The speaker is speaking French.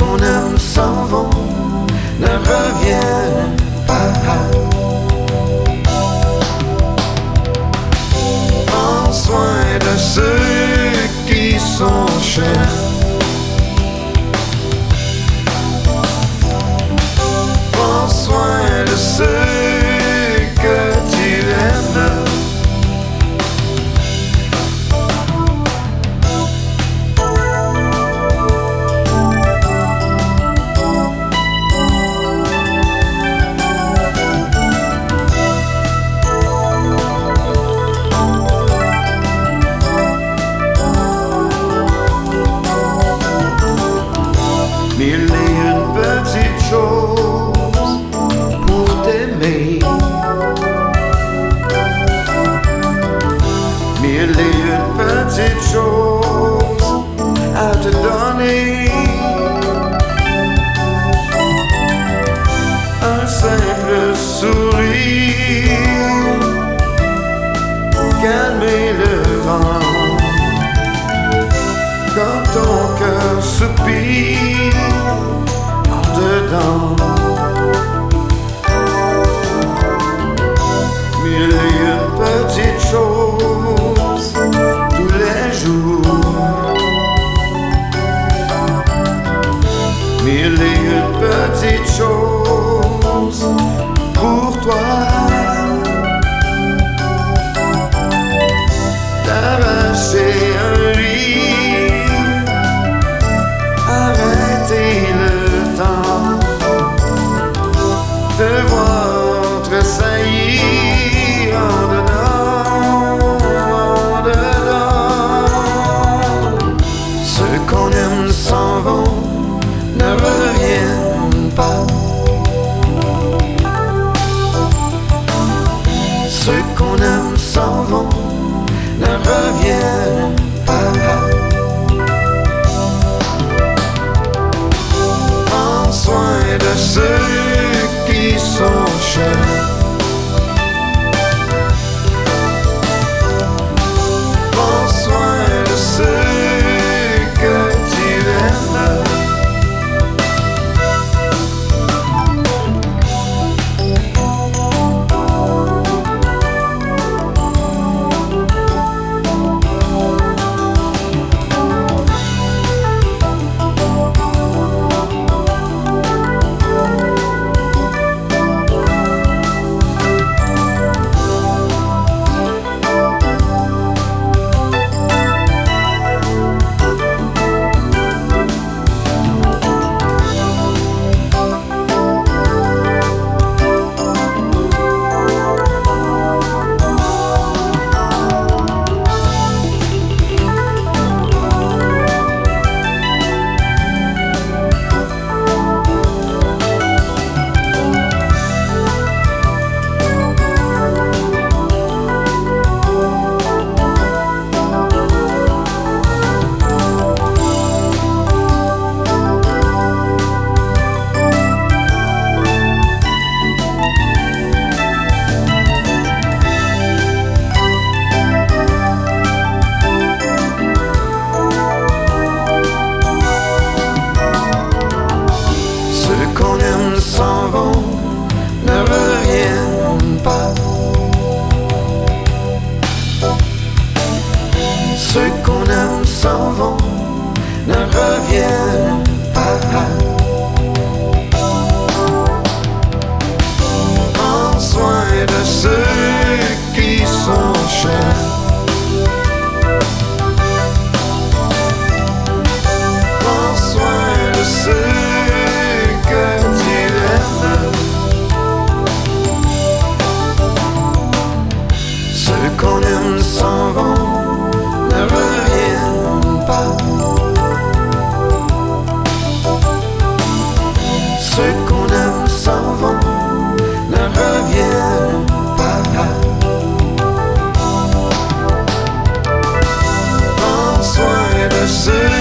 qu'on aime s'en vont, ne reviennent pas. Prends soin de ceux qui sont chers. Merely une petite chose à te donner. Un simple sourire, calmer le vent. Quand ton cœur soupire en dedans. deserve Ceux qu'on aime s'en vont, ne reviennent pas. City.